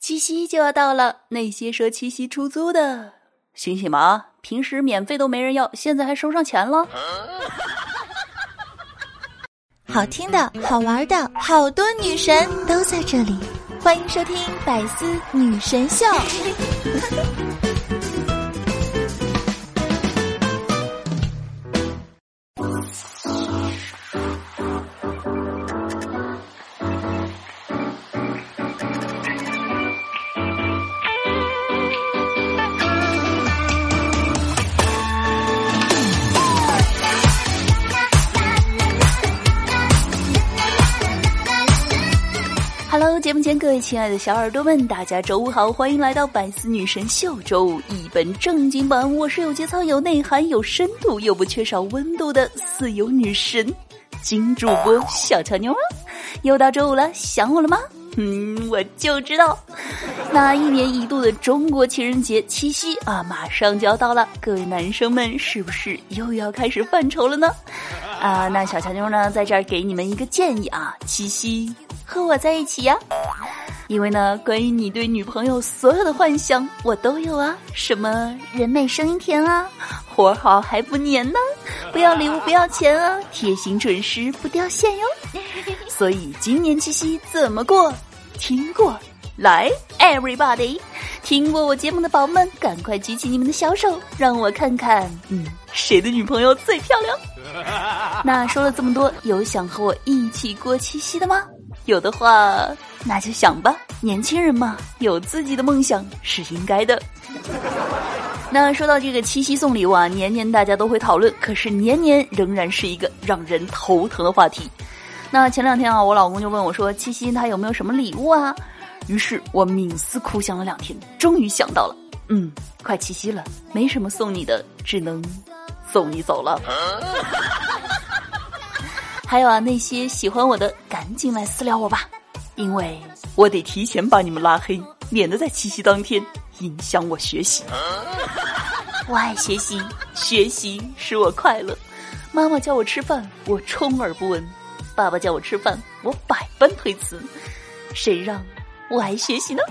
七夕就要到了，那些说七夕出租的，醒醒吧！平时免费都没人要，现在还收上钱了。好听的、好玩的，好多女神都在这里，欢迎收听《百思女神秀》。节目前各位亲爱的小耳朵们，大家周五好，欢迎来到百思女神秀周五一本正经版。我是有节操、有内涵、有深度又不缺少温度的四有女神金主播小乔妞！又到周五了，想我了吗？嗯，我就知道。那一年一度的中国情人节七夕啊，马上就要到了，各位男生们是不是又要开始犯愁了呢？啊，那小乔妞呢，在这儿给你们一个建议啊，七夕。和我在一起呀，因为呢，关于你对女朋友所有的幻想，我都有啊。什么人美声音甜啊，活好还不粘呢，不要礼物不要钱啊，贴心准时不掉线哟。所以今年七夕怎么过？听过来，everybody，听过我节目的宝宝们，赶快举起你们的小手，让我看看，嗯，谁的女朋友最漂亮？那说了这么多，有想和我一起过七夕的吗？有的话，那就想吧。年轻人嘛，有自己的梦想是应该的。那说到这个七夕送礼物啊，年年大家都会讨论，可是年年仍然是一个让人头疼的话题。那前两天啊，我老公就问我说：“七夕他有没有什么礼物啊？”于是我冥思苦想了两天，终于想到了，嗯，快七夕了，没什么送你的，只能送你走了。还有啊，那些喜欢我的，赶紧来私聊我吧，因为我得提前把你们拉黑，免得在七夕当天影响我学习。我爱学习，学习使我快乐。妈妈叫我吃饭，我充耳不闻；爸爸叫我吃饭，我百般推辞。谁让我爱学习呢？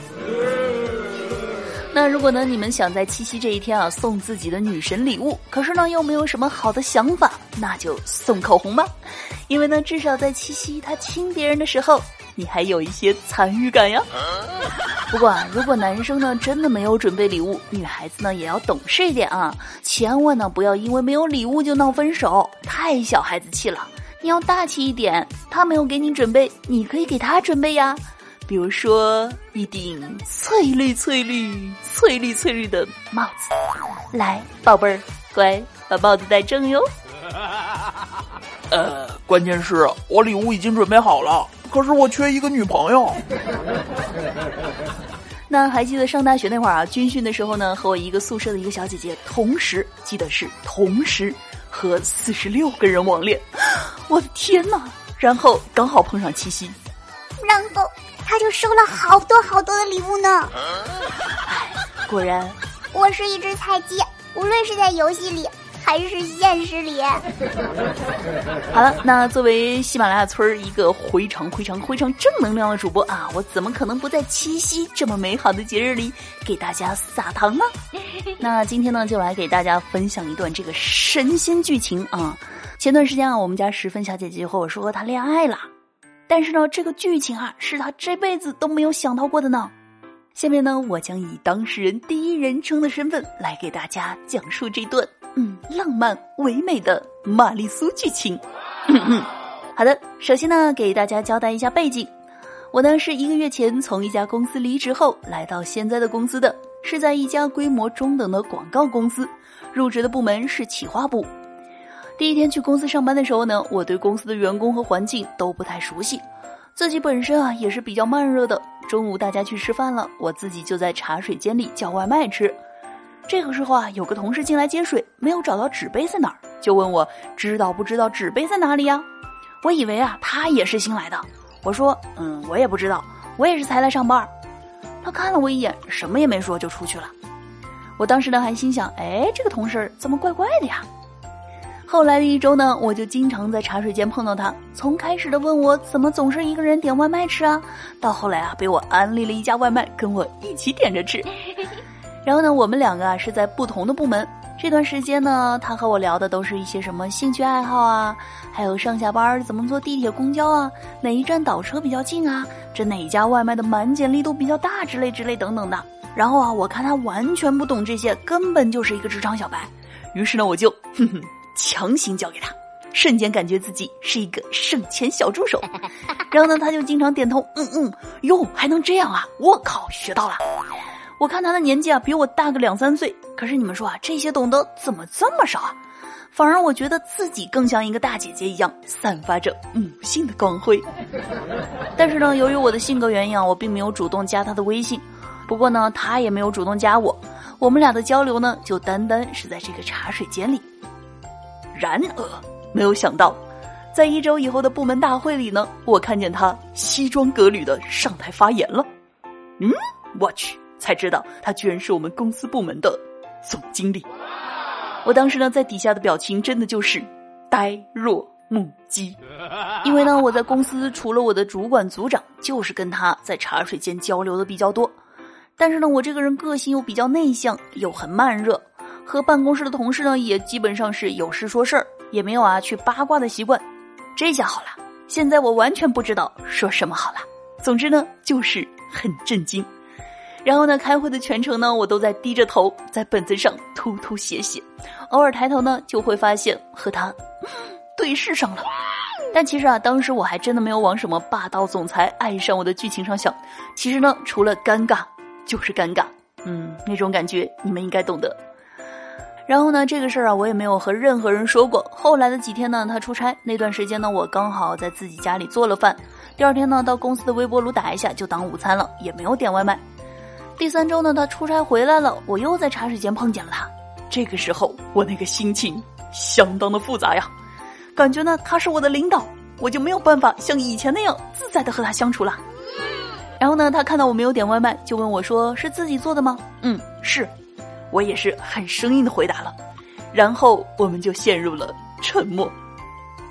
那如果呢，你们想在七夕这一天啊送自己的女神礼物，可是呢又没有什么好的想法，那就送口红吧。因为呢，至少在七夕他亲别人的时候，你还有一些参与感呀。不过啊，如果男生呢真的没有准备礼物，女孩子呢也要懂事一点啊，千万呢不要因为没有礼物就闹分手，太小孩子气了。你要大气一点，他没有给你准备，你可以给他准备呀。比如说一顶翠绿翠绿、翠绿翠绿的帽子，来，宝贝儿，乖，把帽子戴正哟。呃，关键是我礼物已经准备好了，可是我缺一个女朋友。那还记得上大学那会儿啊，军训的时候呢，和我一个宿舍的一个小姐姐，同时记得是同时和四十六个人网恋，我的天呐！然后刚好碰上七夕，然后。他就收了好多好多的礼物呢。果然，我是一只菜鸡，无论是在游戏里还是现实里。好了，那作为喜马拉雅村一个非常非常非常正能量的主播啊，我怎么可能不在七夕这么美好的节日里给大家撒糖呢？那今天呢，就来给大家分享一段这个神仙剧情啊。前段时间啊，我们家十分小姐姐和我说她恋爱了。但是呢，这个剧情啊，是她这辈子都没有想到过的呢。下面呢，我将以当事人第一人称的身份来给大家讲述这段嗯浪漫唯美的玛丽苏剧情。好的，首先呢，给大家交代一下背景。我呢是一个月前从一家公司离职后来到现在的公司的，是在一家规模中等的广告公司，入职的部门是企划部。第一天去公司上班的时候呢，我对公司的员工和环境都不太熟悉，自己本身啊也是比较慢热的。中午大家去吃饭了，我自己就在茶水间里叫外卖吃。这个时候啊，有个同事进来接水，没有找到纸杯在哪儿，就问我知道不知道纸杯在哪里呀？我以为啊他也是新来的，我说嗯我也不知道，我也是才来上班。他看了我一眼，什么也没说就出去了。我当时呢还心想，哎这个同事怎么怪怪的呀？后来的一周呢，我就经常在茶水间碰到他。从开始的问我怎么总是一个人点外卖吃啊，到后来啊被我安利了一家外卖，跟我一起点着吃。然后呢，我们两个啊是在不同的部门。这段时间呢，他和我聊的都是一些什么兴趣爱好啊，还有上下班怎么坐地铁、公交啊，哪一站倒车比较近啊，这哪家外卖的满减力度比较大之类之类等等的。然后啊，我看他完全不懂这些，根本就是一个职场小白。于是呢，我就哼哼强行教给他，瞬间感觉自己是一个省钱小助手。然后呢，他就经常点头，嗯嗯，哟，还能这样啊！我靠，学到了。我看他的年纪啊，比我大个两三岁。可是你们说啊，这些懂得怎么这么少啊？反而我觉得自己更像一个大姐姐一样，散发着母性的光辉。但是呢，由于我的性格原因啊，我并没有主动加他的微信。不过呢，他也没有主动加我。我们俩的交流呢，就单单是在这个茶水间里。然而，没有想到，在一周以后的部门大会里呢，我看见他西装革履的上台发言了。嗯，我去。才知道他居然是我们公司部门的总经理。我当时呢，在底下的表情真的就是呆若木鸡，因为呢，我在公司除了我的主管、组长，就是跟他在茶水间交流的比较多。但是呢，我这个人个性又比较内向，又很慢热，和办公室的同事呢，也基本上是有事说事儿，也没有啊去八卦的习惯。这下好了，现在我完全不知道说什么好了。总之呢，就是很震惊。然后呢，开会的全程呢，我都在低着头在本子上涂涂写写，偶尔抬头呢，就会发现和他 对视上了。但其实啊，当时我还真的没有往什么霸道总裁爱上我的剧情上想。其实呢，除了尴尬就是尴尬，嗯，那种感觉你们应该懂得。然后呢，这个事儿啊，我也没有和任何人说过。后来的几天呢，他出差那段时间呢，我刚好在自己家里做了饭，第二天呢，到公司的微波炉打一下就当午餐了，也没有点外卖。第三周呢，他出差回来了，我又在茶水间碰见了他。这个时候，我那个心情相当的复杂呀，感觉呢他是我的领导，我就没有办法像以前那样自在的和他相处了。然后呢，他看到我没有点外卖，就问我说：“是自己做的吗？”“嗯，是。”我也是很生硬的回答了。然后我们就陷入了沉默。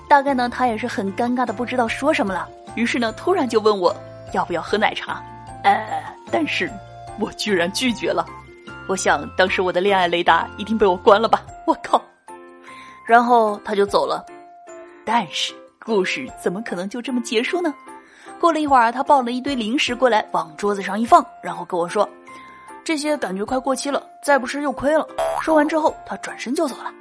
大概呢，他也是很尴尬的，不知道说什么了。于是呢，突然就问我要不要喝奶茶。呃，但是。我居然拒绝了，我想当时我的恋爱雷达一定被我关了吧！我靠，然后他就走了。但是故事怎么可能就这么结束呢？过了一会儿，他抱了一堆零食过来，往桌子上一放，然后跟我说：“这些感觉快过期了，再不吃又亏了。”说完之后，他转身就走了。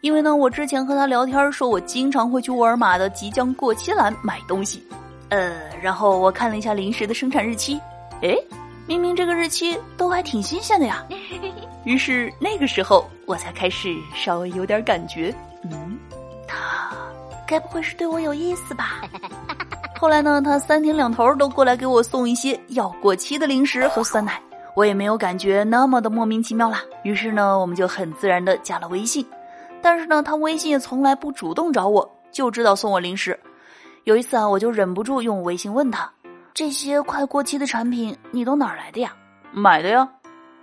因为呢，我之前和他聊天说，我经常会去沃尔玛的即将过期栏买东西。呃，然后我看了一下零食的生产日期，诶。明明这个日期都还挺新鲜的呀，于是那个时候我才开始稍微有点感觉，嗯，他该不会是对我有意思吧？后来呢，他三天两头都过来给我送一些要过期的零食和酸奶，我也没有感觉那么的莫名其妙啦。于是呢，我们就很自然的加了微信，但是呢，他微信也从来不主动找我，就知道送我零食。有一次啊，我就忍不住用微信问他。这些快过期的产品你都哪儿来的呀？买的呀。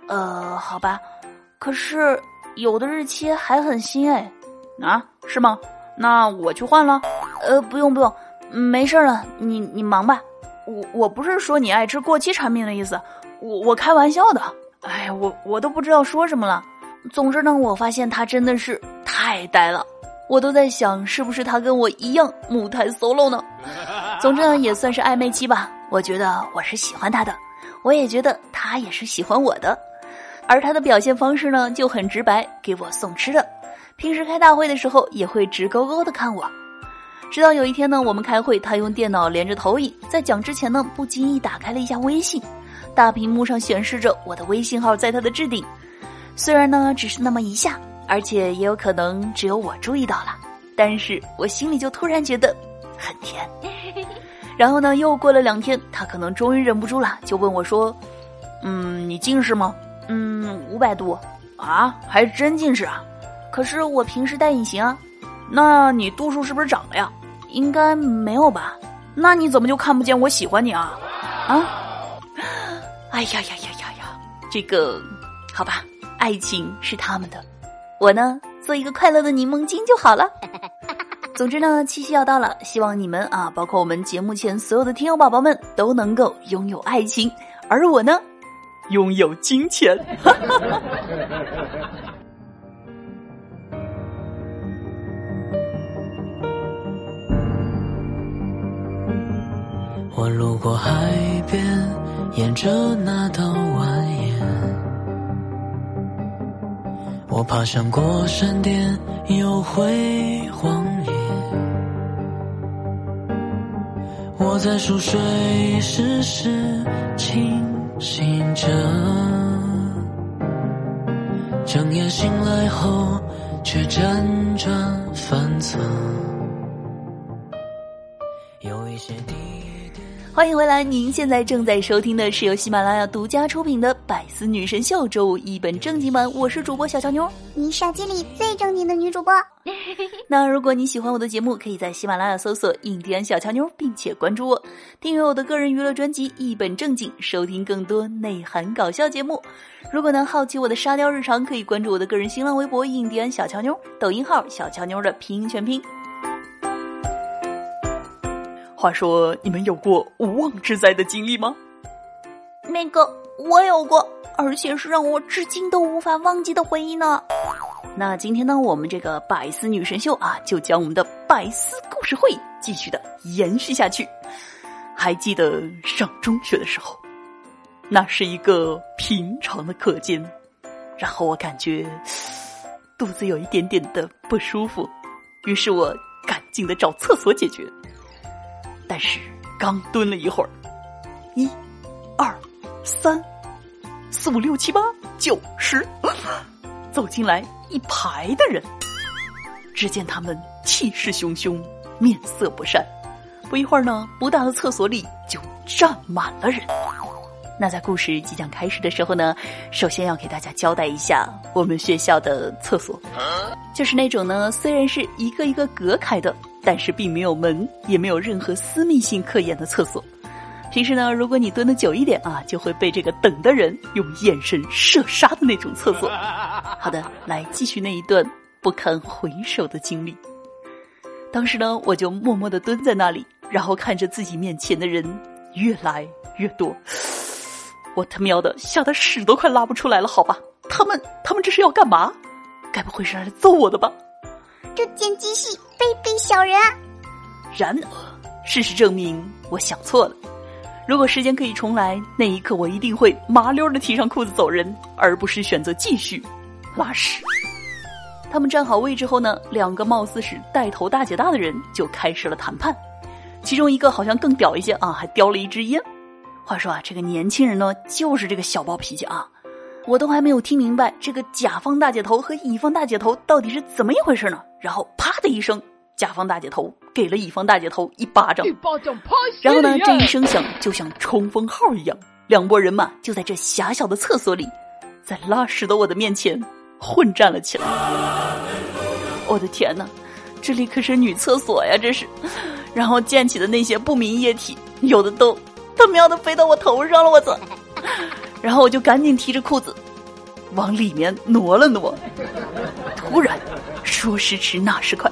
呃，好吧，可是有的日期还很新哎。啊，是吗？那我去换了。呃，不用不用，没事了，你你忙吧。我我不是说你爱吃过期产品的意思，我我开玩笑的。哎呀，我我都不知道说什么了。总之呢，我发现他真的是太呆了，我都在想是不是他跟我一样母胎 solo 呢。总之呢，也算是暧昧期吧。我觉得我是喜欢他的，我也觉得他也是喜欢我的，而他的表现方式呢就很直白，给我送吃的。平时开大会的时候也会直勾勾的看我。直到有一天呢，我们开会，他用电脑连着投影，在讲之前呢，不经意打开了一下微信，大屏幕上显示着我的微信号在他的置顶。虽然呢只是那么一下，而且也有可能只有我注意到了，但是我心里就突然觉得很甜。然后呢，又过了两天，他可能终于忍不住了，就问我说：“嗯，你近视吗？嗯，五百度，啊，还真近视啊？可是我平时戴隐形啊。那你度数是不是长了呀？应该没有吧？那你怎么就看不见我喜欢你啊？啊？哎呀呀呀呀呀！这个，好吧，爱情是他们的，我呢，做一个快乐的柠檬精就好了。总之呢，七夕要到了，希望你们啊，包括我们节目前所有的听友宝宝们都能够拥有爱情，而我呢，拥有金钱。我路过海边，沿着那道蜿蜒，我爬上过山巅，又回荒野。我在熟睡时时清醒着，睁眼醒来后却辗转反侧。欢迎回来！您现在正在收听的是由喜马拉雅独家出品的《百思女神秀》周五一本正经版，我是主播小乔妞。你手机里最正经的女主播。那如果你喜欢我的节目，可以在喜马拉雅搜索“印第安小乔妞”，并且关注我，订阅我的个人娱乐专辑《一本正经》，收听更多内涵搞笑节目。如果呢好奇我的沙雕日常，可以关注我的个人新浪微博“印第安小乔妞”，抖音号“小乔妞”的拼音全拼。话说，你们有过无妄之灾的经历吗？那个我有过，而且是让我至今都无法忘记的回忆呢。那今天呢，我们这个百思女神秀啊，就将我们的百思故事会继续的延续下去。还记得上中学的时候，那是一个平常的课间，然后我感觉肚子有一点点的不舒服，于是我赶紧的找厕所解决。但是刚蹲了一会儿，一、二、三、四五六七八九十，走进来一排的人。只见他们气势汹汹，面色不善。不一会儿呢，不大的厕所里就站满了人。那在故事即将开始的时候呢，首先要给大家交代一下我们学校的厕所，就是那种呢，虽然是一个一个隔开的。但是并没有门，也没有任何私密性可言的厕所。平时呢，如果你蹲的久一点啊，就会被这个等的人用眼神射杀的那种厕所。好的，来继续那一段不堪回首的经历。当时呢，我就默默的蹲在那里，然后看着自己面前的人越来越多，我他喵的吓得屎都快拉不出来了。好吧，他们他们这是要干嘛？该不会是来揍我的吧？这简直是卑鄙小人！然而，事实证明我想错了。如果时间可以重来，那一刻我一定会麻溜的提上裤子走人，而不是选择继续拉屎。他们站好位置后呢，两个貌似是带头大姐大的人就开始了谈判。其中一个好像更屌一些啊，还叼了一支烟。话说啊，这个年轻人呢，就是这个小暴脾气啊。我都还没有听明白这个甲方大姐头和乙方大姐头到底是怎么一回事呢？然后啪的一声，甲方大姐头给了乙方大姐头一巴掌，然后呢，这一声响就像冲锋号一样，两拨人马就在这狭小的厕所里，在拉屎的我的面前混战了起来。我的天哪，这里可是女厕所呀！这是，然后溅起的那些不明液体，有的都他喵的飞到我头上了，我操！然后我就赶紧提着裤子往里面挪了挪，突然说时迟那时快，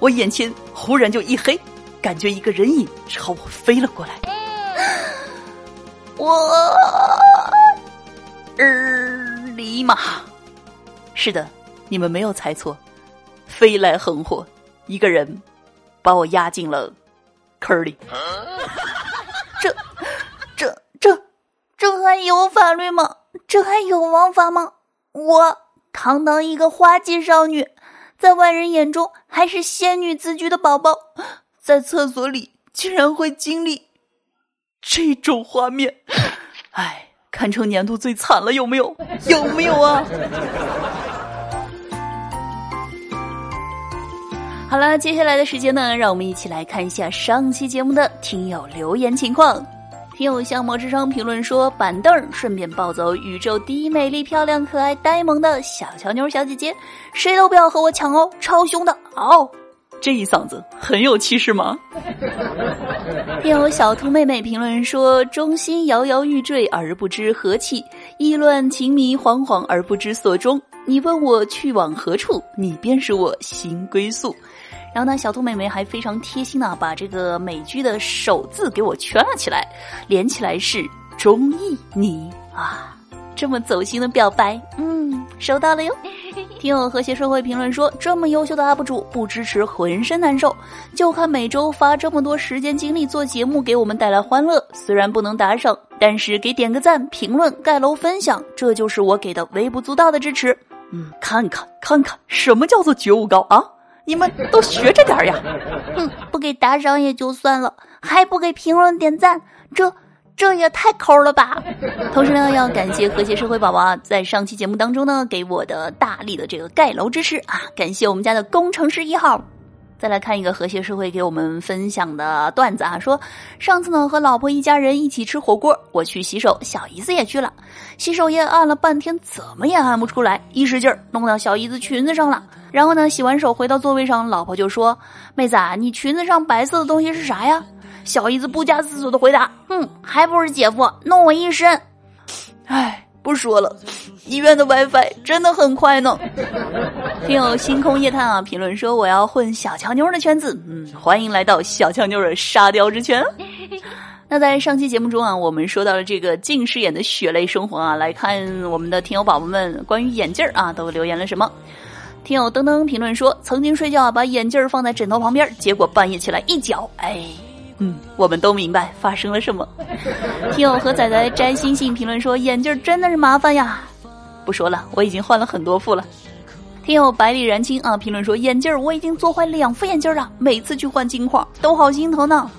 我眼前忽然就一黑，感觉一个人影朝我飞了过来。我，日尼玛！是的，你们没有猜错，飞来横祸，一个人把我压进了坑里。这这这这还有法律吗？这还有王法吗？我堂堂一个花季少女，在外人眼中还是仙女自居的宝宝，在厕所里竟然会经历这种画面，唉，堪称年度最惨了，有没有？有没有啊？好了，接下来的时间呢，让我们一起来看一下上期节目的听友留言情况。听友相貌之声评论说：“板凳顺便抱走宇宙第一美丽、漂亮、可爱、呆萌的小乔妞小姐姐，谁都不要和我抢哦，超凶的嗷！这一嗓子很有气势吗？” 听友小兔妹妹评论说：“中心摇摇欲坠而不知何起，意乱情迷惶惶而不知所终。你问我去往何处，你便是我新归宿。然后呢，小兔妹妹还非常贴心的把这个美剧的首字给我圈了起来，连起来是中意你啊！这么走心的表白，嗯，收到了哟。听友和谐社会评论说，这么优秀的 UP 主不支持浑身难受，就看每周发这么多时间精力做节目给我们带来欢乐。虽然不能打赏，但是给点个赞、评论、盖楼、分享，这就是我给的微不足道的支持。嗯，看看看看，什么叫做觉悟高啊？你们都学着点呀！哼，不给打赏也就算了，还不给评论点赞，这这也太抠了吧！同时呢，要感谢和谐社会宝宝啊，在上期节目当中呢，给我的大力的这个盖楼支持啊！感谢我们家的工程师一号。再来看一个和谐社会给我们分享的段子啊，说上次呢和老婆一家人一起吃火锅，我去洗手，小姨子也去了，洗手液按了半天，怎么也按不出来，一使劲儿弄到小姨子裙子上了。然后呢，洗完手回到座位上，老婆就说：“妹子，啊，你裙子上白色的东西是啥呀？”小姨子不假思索的回答：“哼，还不是姐夫弄我一身。”唉，不说了，医院的 WiFi 真的很快呢。听友星空夜探啊，评论说我要混小乔妞的圈子，嗯，欢迎来到小乔妞的沙雕之圈。那在上期节目中啊，我们说到了这个近视眼的血泪生活啊，来看我们的听友宝宝们关于眼镜啊都留言了什么。听友噔噔评论说，曾经睡觉把眼镜放在枕头旁边，结果半夜起来一脚，哎，嗯，我们都明白发生了什么。听友和仔仔摘星星评论说，眼镜真的是麻烦呀，不说了，我已经换了很多副了。听友百里燃青啊评论说，眼镜我已经做坏两副眼镜了，每次去换镜框都好心疼呢。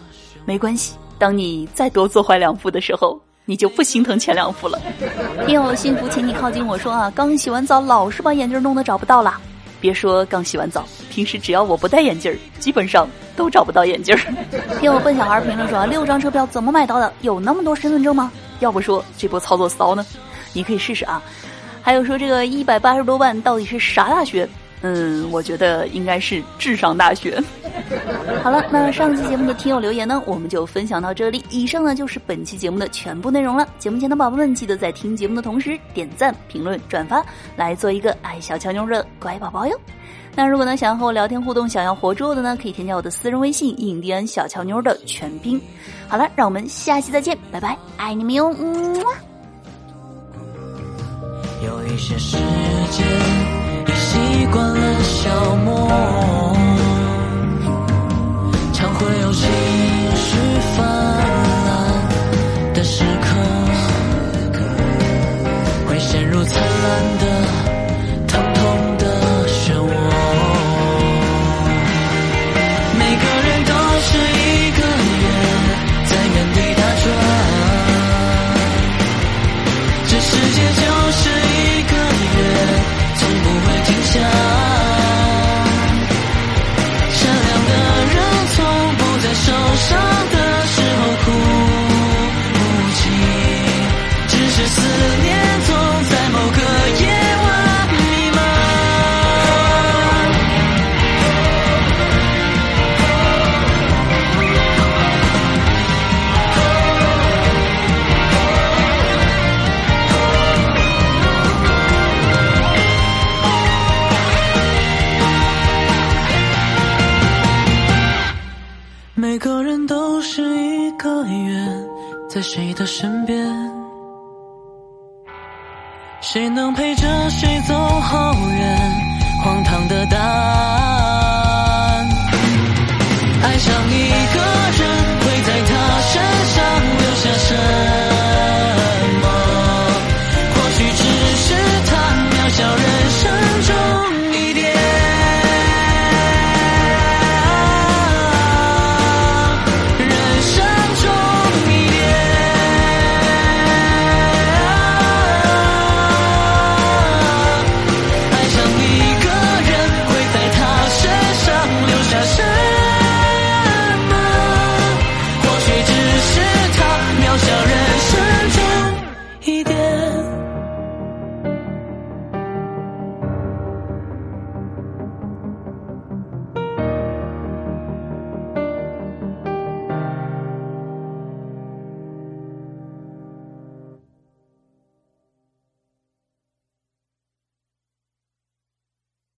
没关系，当你再多做坏两副的时候。你就不心疼前两副了。听友幸福，请你靠近我说啊，刚洗完澡老是把眼镜弄得找不到了。别说刚洗完澡，平时只要我不戴眼镜儿，基本上都找不到眼镜儿。听我笨小孩评论说啊，六张车票怎么买到的？有那么多身份证吗？要不说这波操作骚呢？你可以试试啊。还有说这个一百八十多万到底是啥大学？嗯，我觉得应该是智商大学。好了，那上期节目的听友留言呢，我们就分享到这里。以上呢就是本期节目的全部内容了。节目前的宝宝们，记得在听节目的同时点赞、评论、转发，来做一个爱小乔妞的乖宝宝哟。那如果呢想要和我聊天互动，想要活捉的呢，可以添加我的私人微信“印第安小乔妞”的全拼。好了，让我们下期再见，拜拜，爱你们哟。嗯。有一些时间。习惯了消磨，常会有情绪泛滥的时刻，会陷入灿烂的。在谁的身边？谁能陪着谁走好远？荒唐的答案。